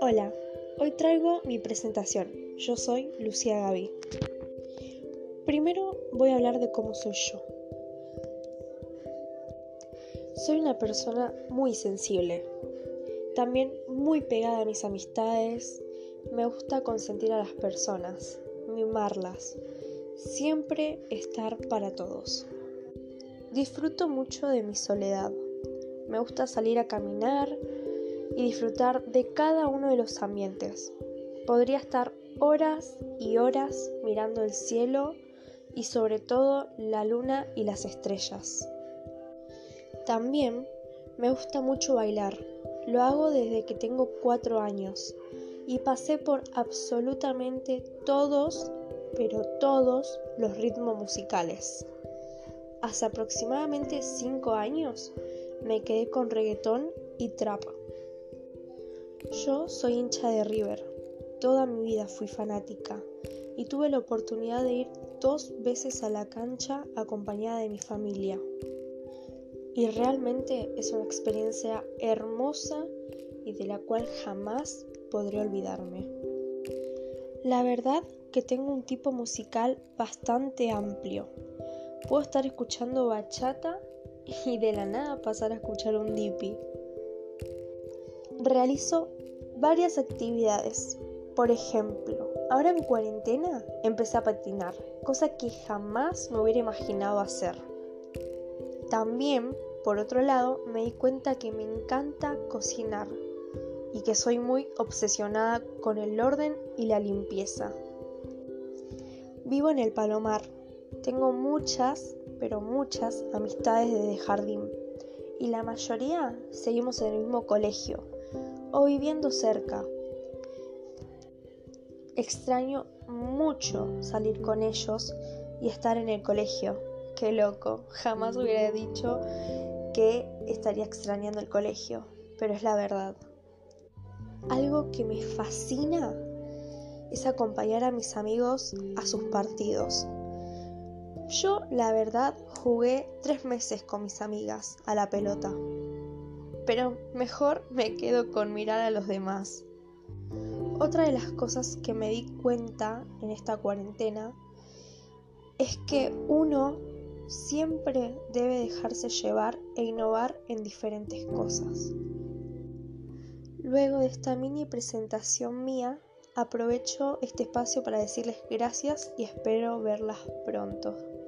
Hola, hoy traigo mi presentación. Yo soy Lucía Gaby. Primero voy a hablar de cómo soy yo. Soy una persona muy sensible, también muy pegada a mis amistades, me gusta consentir a las personas, mimarlas, siempre estar para todos. Disfruto mucho de mi soledad. Me gusta salir a caminar y disfrutar de cada uno de los ambientes. Podría estar horas y horas mirando el cielo y sobre todo la luna y las estrellas. También me gusta mucho bailar. Lo hago desde que tengo cuatro años y pasé por absolutamente todos, pero todos los ritmos musicales. Hace aproximadamente 5 años me quedé con reggaetón y trap. Yo soy hincha de River. Toda mi vida fui fanática y tuve la oportunidad de ir dos veces a la cancha acompañada de mi familia. Y realmente es una experiencia hermosa y de la cual jamás podré olvidarme. La verdad que tengo un tipo musical bastante amplio. Puedo estar escuchando bachata y de la nada pasar a escuchar un dipi. Realizo varias actividades. Por ejemplo, ahora en cuarentena empecé a patinar, cosa que jamás me hubiera imaginado hacer. También, por otro lado, me di cuenta que me encanta cocinar y que soy muy obsesionada con el orden y la limpieza. Vivo en el Palomar. Tengo muchas, pero muchas amistades de jardín y la mayoría seguimos en el mismo colegio o viviendo cerca. Extraño mucho salir con ellos y estar en el colegio. Qué loco, jamás hubiera dicho que estaría extrañando el colegio, pero es la verdad. Algo que me fascina es acompañar a mis amigos a sus partidos. Yo, la verdad, jugué tres meses con mis amigas a la pelota. Pero mejor me quedo con mirar a los demás. Otra de las cosas que me di cuenta en esta cuarentena es que uno siempre debe dejarse llevar e innovar en diferentes cosas. Luego de esta mini presentación mía, aprovecho este espacio para decirles gracias y espero verlas pronto.